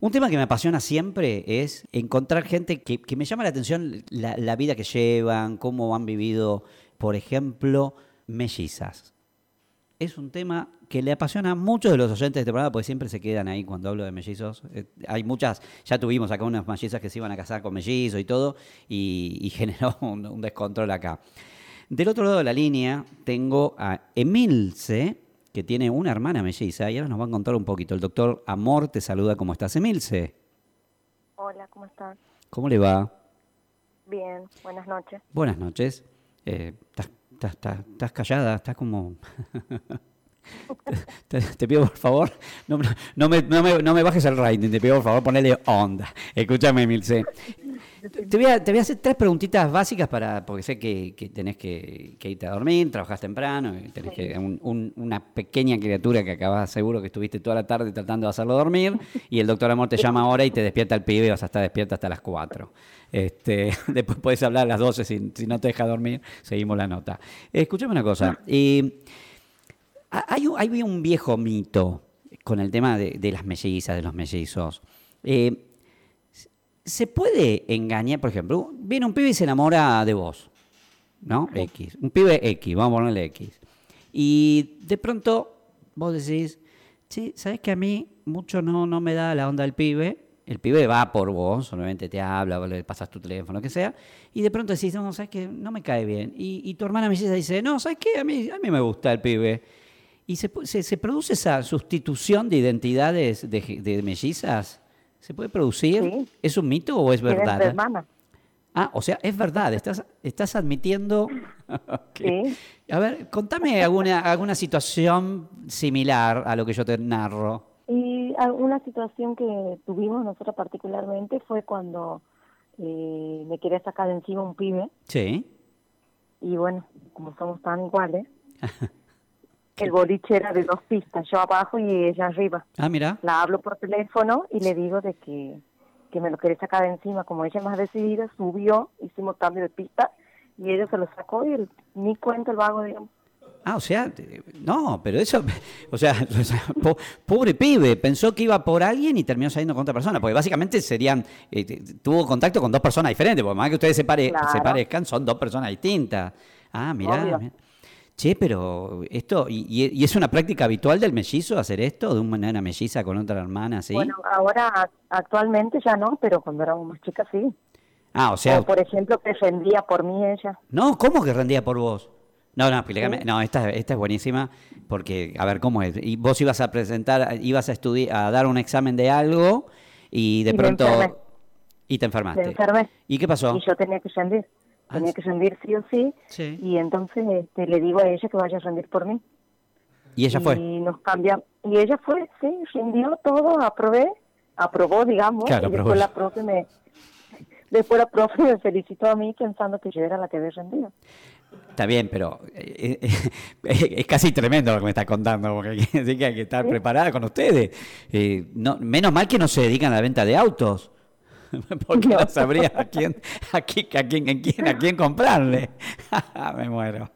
Un tema que me apasiona siempre es encontrar gente que, me llama la atención la, vida que llevan, cómo han vivido, por ejemplo, mellizas. Es un tema que le apasiona a muchos de los oyentes de este programa, porque siempre se quedan ahí cuando hablo de mellizos. Eh, hay muchas, ya tuvimos acá unas mellizas que se iban a casar con mellizos y todo, y, y generó un, un descontrol acá. Del otro lado de la línea tengo a Emilce, que tiene una hermana melliza, y ahora nos va a contar un poquito. El doctor Amor te saluda, ¿cómo estás, Emilce? Hola, ¿cómo estás? ¿Cómo le va? Bien, buenas noches. Buenas noches. Eh, ¿estás, estás callada? ¿Estás como...? te, te pido por favor, no, no me, no, me, no me bajes el rating, te pido por favor ponerle onda. Escúchame, Emilce. Te voy, a, te voy a hacer tres preguntitas básicas para, porque sé que, que tenés que, que irte a dormir, trabajás temprano, y tenés que un- un- una pequeña criatura que acabas seguro que estuviste toda la tarde tratando de hacerlo dormir, y el doctor Amor te llama ahora y te despierta el pibe y vas a estar despierta hasta las 4. Este, después puedes hablar a las 12 si, si no te deja dormir, seguimos la nota. Escúchame una cosa. eh, ha- hay, un- hay un viejo mito con el tema de, de las mellizas, de los mellizos. Eh, ¿Se puede engañar, por ejemplo, viene un pibe y se enamora de vos, ¿no? X. Un pibe X, vamos a ponerle X. Y de pronto vos decís, sí, ¿sabes que a mí mucho no, no me da la onda del pibe? El pibe va por vos, solamente te habla, le pasas tu teléfono, lo que sea, y de pronto decís, no, ¿sabes que No me cae bien. Y, y tu hermana melliza dice, no, ¿sabes qué? A mí, a mí me gusta el pibe. Y se, pu- se, se produce esa sustitución de identidades de mellizas. ¿Se puede producir? Sí. ¿Es un mito o es ¿Tienes verdad? tu hermana? Ah, o sea, es verdad. Estás, estás admitiendo. Sí. A ver, contame alguna, alguna situación similar a lo que yo te narro. Y una situación que tuvimos nosotros particularmente fue cuando eh, me quería sacar de encima un pibe Sí. y bueno, como somos tan iguales, el boliche era de dos pistas, yo abajo y ella arriba. Ah, mira. La hablo por teléfono y le digo de que, que me lo quería sacar de encima. Como ella es más decidida, subió, hicimos cambio de pista y ella se lo sacó y el- ni cuenta el vago, digamos. Ah, o sea, no, pero eso, o sea, o sea, po- pobre pibe, pensó que iba por alguien y terminó saliendo con otra persona, porque básicamente serían, eh, tuvo contacto con dos personas diferentes, porque más que ustedes se, pare- Claro. se parezcan, son dos personas distintas. Ah, mirá. Mirá. Che, pero esto, y, y- es una práctica habitual del mellizo hacer esto, de una melliza con otra hermana, ¿sí? Bueno, ahora actualmente ya no, pero cuando éramos más chicas sí. ah, o sea, o por ejemplo, que rendía por mí ella. No, ¿cómo que rendía por vos? No, no, explícame. No, esta, esta es buenísima porque, a ver, ¿cómo es? Y vos ibas a presentar, ibas a estudiar, a dar un examen de algo y de Y pronto... Y te enfermaste. Me enfermé ¿Y qué pasó? y yo tenía que rendir. Ah, Tenía que rendir sí o sí. Sí. Y entonces este, le digo a ella que vaya a rendir por mí. Y ella fue. Y nos cambia. Y ella fue, sí, rindió todo, aprobé, aprobó, digamos. Claro, y aprobó. después la profe me... Después la profe me felicitó a mí pensando que yo era la que había rendido. Está bien, pero eh, eh, es casi tremendo lo que me estás contando, porque que hay que estar preparada con ustedes. Eh, no, menos mal que no se dedican a la venta de autos, porque no, No. sabría a quién, a quién, a quién, a quién, a quién comprarle. me muero.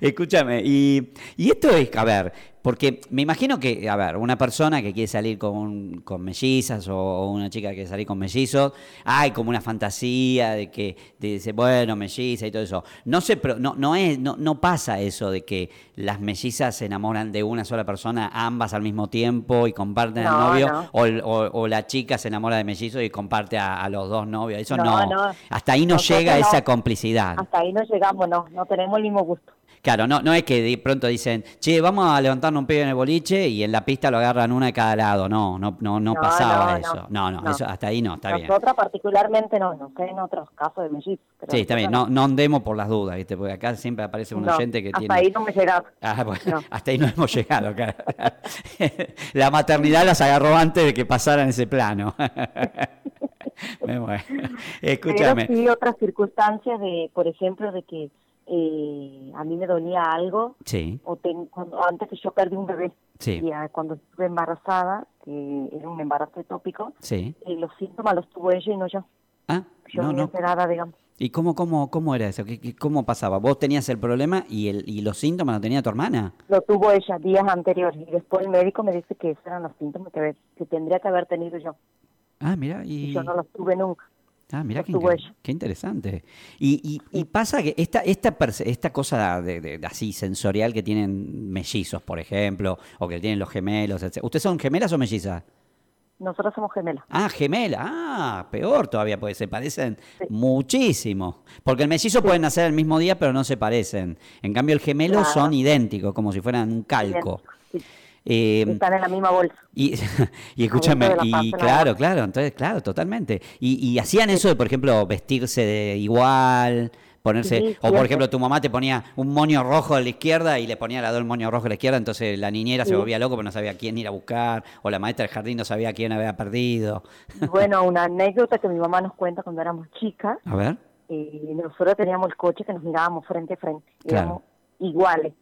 Escúchame, y, y esto es, a ver, porque me imagino que, a ver, una persona que quiere salir con, con mellizas o, una chica que quiere salir con mellizos, hay como una fantasía de que dice, bueno, melliza y todo eso. No se no, no es, no, no pasa eso de que las mellizas se enamoran de una sola persona, ambas al mismo tiempo y comparten al No, novio, no. o, o- o la chica se enamora de mellizos y comparte a, a los dos novios. Eso no. Hasta ahí no Nosotros llega esa complicidad. Hasta ahí no llegamos, no, no tenemos el mismo gusto. Claro, no, no es que de pronto dicen, che, vamos a levantarnos un pibe en el boliche y en la pista lo agarran una de cada lado. No, no, no, no, No, pasaba no, eso. No, no, eso hasta ahí no, está bien. Nosotras particularmente no, no sé en otros casos de mellizos. pero Sí, está bien, no, no andemos por las dudas, ¿viste? Porque acá siempre aparece un oyente que hasta tiene... ahí no me llegaba. Ah, bueno, No. hasta ahí no hemos llegado, claro. La maternidad las agarró antes de que pasaran ese plano. Escúchame. Pero sí otras circunstancias de, por ejemplo, de que eh, a mí me dolía algo Sí, o ten- cuando antes que yo perdí un bebé Sí. y ah, cuando estuve embarazada que era un embarazo ectópico sí. y los síntomas los tuvo ella y no yo Ah, yo no, no, enterada digamos ¿Y cómo, cómo, cómo era eso? ¿Qué, qué- cómo pasaba? ¿Vos tenías el problema y, el, y los síntomas los tenía tu hermana? lo tuvo ella días anteriores y después el médico me dice que esos eran los síntomas que, que tendría que haber tenido yo Ah, mira, Y y... yo no los tuve nunca. Ah, mira Los qué, interesante. Y, y, y pasa que esta, esta, esta cosa de, de- de así sensorial que tienen mellizos, por ejemplo, o que tienen los gemelos, etc. ¿Ustedes son gemelas o mellizas? Nosotros somos gemelas. Ah, gemela. Ah, peor todavía, porque se parecen Sí. muchísimo. Porque el mellizo pueden nacer el mismo día, pero no se parecen. En cambio, el gemelo Claro. son idénticos, como si fueran un calco. Sí, Eh, Están en la misma bolsa. y, y escúchame, y claro, claro, entonces, claro, totalmente. Y, y hacían eso de, por ejemplo, vestirse de igual, ponerse, Sí, o por ejemplo, tu mamá te ponía un moño rojo a la izquierda y le ponía la dos el moño rojo a la izquierda, entonces la niñera se volvía loco porque no sabía quién ir a buscar, o la maestra del jardín no sabía quién había perdido. Bueno, una anécdota que mi mamá nos cuenta cuando éramos chicas. A ver. eh, nosotros teníamos el coche que nos mirábamos frente a frente. Claro. Éramos iguales.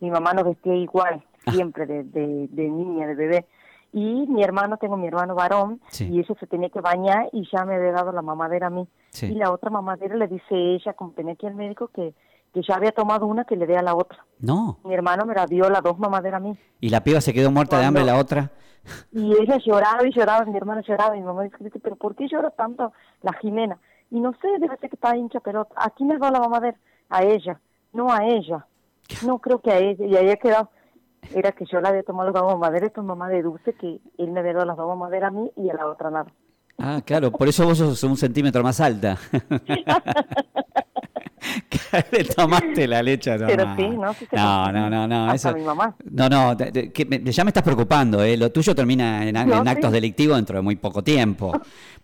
Mi mamá nos vestía igual, siempre, de, de, de niña, de bebé. Y mi hermano, tengo mi hermano varón, Sí. y ella se tenía que bañar y ya me había dado la mamadera a mí. Sí. Y la otra mamadera le dice ella, como tenía que ir al médico, que, que ya había tomado una que le dé a la otra. No. Mi hermano me la dio las dos mamaderas a mí. Y la piba se quedó muerta de hambre, Cuando- la otra. Y ella lloraba y lloraba, mi hermano lloraba, y mi mamá dice, pero ¿por qué llora tanto la Jimena? Y no sé, debe ser que está hincha, pero ¿a quién le da la mamadera? A ella, no a ella. No creo que a ella, y ahí ha quedado. Era que yo la había tomado las dos mamaderas, esto es mamá de Dulce, que él me había dado las dos mamaderas a mí y a la otra nada. Ah, claro, por eso vos sos un centímetro más alta. le tomaste la leche tu Pero sí, ¿no? Sí no, no, no, no, Hasta eso- mi mamá. No, no, te- te- que me- ya me estás preocupando, ¿eh? Lo tuyo termina en, a- No, en sí. actos delictivos dentro de muy poco tiempo.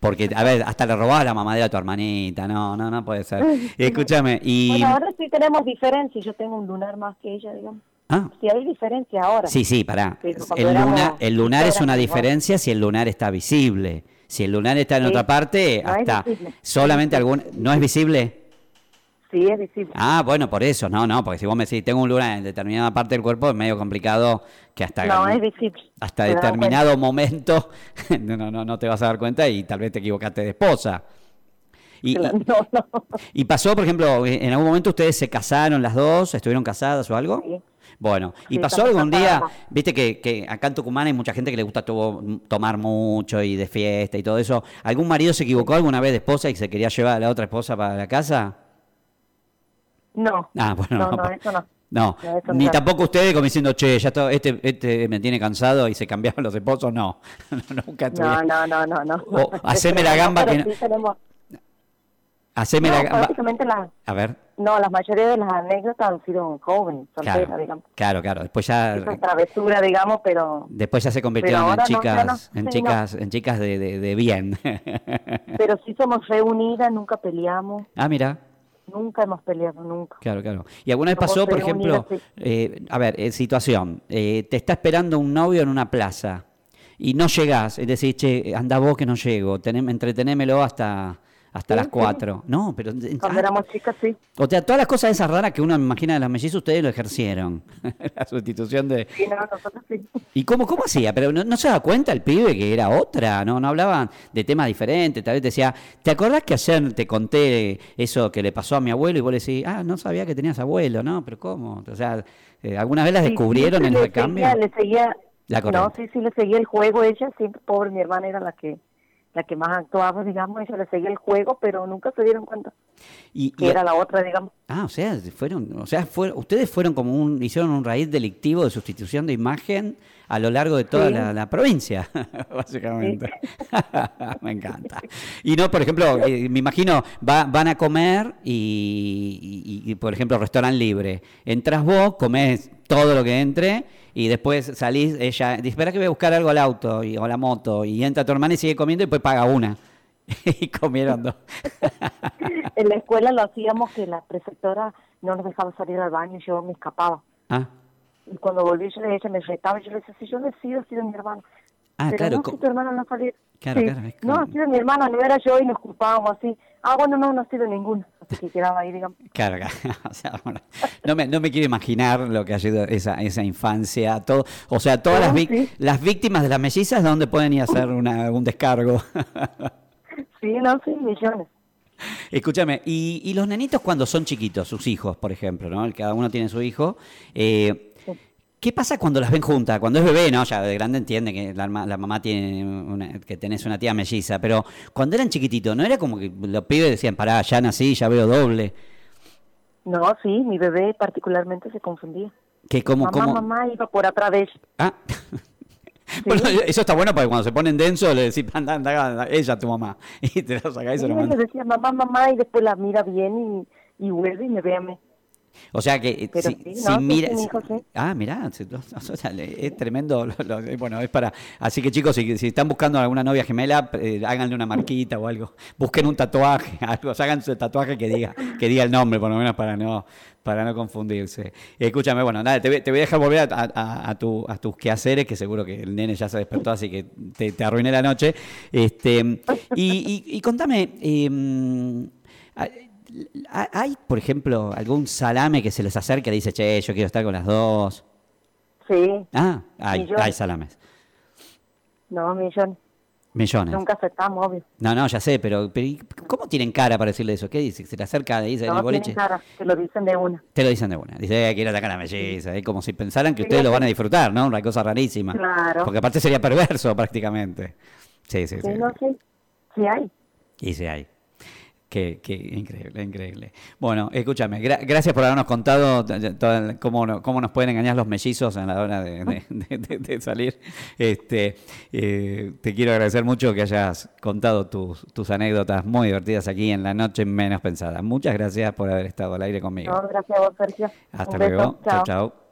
Porque, a ver, hasta le robabas la mamadera a tu hermanita. No, no, no puede ser. Escúchame, y... Bueno, ahora sí tenemos diferencia, yo tengo un lunar más que ella, digamos. Ah, Sí hay diferencia ahora. Sí, sí, pará. El, luna- el lunar es una diferencia si el lunar está visible. Si el lunar está en Sí, otra parte, no hasta solamente algún... ¿No es visible? Sí, es visible. Ah, bueno, por eso. No, no, porque si vos me decís, tengo un lunar en determinada parte del cuerpo, es medio complicado que hasta... no, es visible. hasta ¿Te das determinado momento no, no, no, no te vas a dar cuenta y tal vez te equivocaste de esposa. Y- No, no. y pasó, por ejemplo, en algún momento ustedes se casaron las dos, estuvieron casadas o algo. Sí. Bueno, ¿y Sí, pasó algún día, viste que, que acá en Tucumán hay mucha gente que le gusta to- tomar mucho y de fiesta y todo eso? ¿Algún marido se equivocó alguna vez de esposa y se quería llevar a la otra esposa para la casa? No. Ah, bueno, no, no, no, pa- eso no. No, No, eso ni tampoco ustedes como diciendo, che, ya está, este, este me tiene cansado y se cambiaron los esposos, no. Nunca No, no, no, no, no. O haceme la gamba que sí tenemos- Haceme no, la prácticamente las, A ver, no, la mayoría de las anécdotas han sido jóvenes, solteras, claro, digamos. claro, claro. Después ya, Esa travesura, digamos, pero después ya se convirtieron en no, chicas, no, en chicas, en chicas de, de- de bien. pero sí somos reunidas, nunca peleamos, ah, mira. nunca hemos peleado, nunca. Claro, claro. Y alguna vez pasó, por ejemplo, sí. eh, a ver, eh, situación, eh, te está esperando un novio en una plaza y no llegás, es decir, che, anda vos que no llego, tenem- entretenémelo hasta, hasta Sí, las sí. cuatro. No, pero... Cuando ah, éramos chicas, sí. O sea, todas las cosas esas raras que uno imagina de los mellizos, ustedes lo ejercieron. la sustitución de... Sí, no, nosotros sí. ¿Y cómo, cómo hacía? Pero no, no se da cuenta el pibe que era otra, ¿no? No hablaban de temas diferentes. Tal vez decía, ¿te acordás que ayer te conté eso que le pasó a mi abuelo? Y vos le decís, ah, no sabía que tenías abuelo, ¿no? Pero ¿cómo? O sea, eh, ¿alguna vez las Sí, descubrieron en el cambio? seguía- Le seguía, La no, sí, sí, le seguía el juego ella, siempre, pobre, mi hermana era la que la que más actuaba, digamos, ella le seguía el juego, pero nunca se dieron cuenta Y, que y- era la otra, digamos. Ah, o sea, fueron, o sea, fue- ustedes fueron como un, hicieron un raíz delictivo de sustitución de imagen a lo largo de toda Sí. la, la provincia, básicamente. Me encanta. Y no, por ejemplo, eh, me imagino, va- van a comer y, y- y, por ejemplo, restaurante libre. Entras vos, comés todo lo que entre y después salís, ella dice, espera que voy a buscar algo al auto y, o la moto y entra tu hermana y sigue comiendo y después paga una. y comieron dos. En la escuela lo hacíamos que la preceptora no nos dejaba salir al baño y yo me escapaba. ah, Y cuando volví, yo ella me retaba y yo le decía, si yo ha sido mi hermano. Ah Pero claro. no, si tu hermano no salió. Claro, Sí. claro, es No, ha sido mi hermana, no era yo y nos culpábamos así. Ah, bueno, no, no ha sido ninguno. Así que quedaba ahí, digamos. Claro, claro. O sea, bueno, no, me, no me quiero imaginar lo que ha sido esa, esa infancia. Todo, o sea, todas las, sí. víctimas de las mellizas, ¿dónde pueden ir a hacer una, un descargo? Sí, no, sí, millones. Escúchame, y, y los nenitos cuando son chiquitos, sus hijos, por ejemplo, ¿no? Cada uno tiene su hijo. eh, Sí. ¿Qué pasa cuando las ven juntas? Cuando es bebé, ¿no? Ya de grande entiende que la, la mamá tiene una, que tenés una tía melliza, pero cuando eran chiquititos, ¿no era como que los pibes decían, pará, ya nací, ya veo doble? No, sí, mi bebé particularmente se confundía. Que como, mamá, como... mamá iba por atrás de ella. Ah. Bueno, eso está bueno porque cuando se ponen denso le decís, anda, anda, anda ella tu mamá. Y te lo sacáis y se lo le decía mamá, mamá, y después la mira bien y, y vuelve y me ve a mí. O sea que Pero si, sí, si no, sí, mira, sí, sí. ah, mirá, es tremendo. lo- lo- eh, bueno, es para, así que chicos, si, si están buscando alguna novia gemela, eh, háganle una marquita o algo, busquen un tatuaje, algo, háganse el tatuaje que diga, que diga el nombre, por lo menos para no, para no confundirse. Escúchame, bueno, nada, te, voy- te voy a dejar volver a, a- a tu- a tus quehaceres, que seguro que el nene ya se despertó, así que te, te arruiné la noche. Este, y, y- y contame, a- ¿Hay, por ejemplo, algún salame que se les acerque y dice, che, yo quiero estar con las dos? Sí, Ah, hay, salames. no, millones. Millones. Nunca aceptamos, obvio. No, no, ya sé, pero, pero ¿y ¿cómo tienen cara para decirle eso? ¿Qué dice? ¿Se le acerca y dice en el No boliche? tienen cara, te lo dicen de una. Te lo dicen de una. Dice, eh, quiero atacar a la melliza. Es como si pensaran que ustedes lo van a disfrutar, ¿no? Una cosa rarísima. Claro. Porque aparte sería perverso prácticamente. Sí, sí, sí. Sí, no, sí, sí hay. Y sí hay. Qué, qué increíble, increíble. Bueno, escúchame, gra- gracias por habernos contado cómo, cómo nos pueden engañar los mellizos a la hora de, de- de- de- de salir. Este, eh, te quiero agradecer mucho que hayas contado tus, tus anécdotas muy divertidas aquí en la noche menos pensada. Muchas gracias por haber estado al aire conmigo. No, gracias a vos, Sergio. Hasta Un luego. Chao. chao.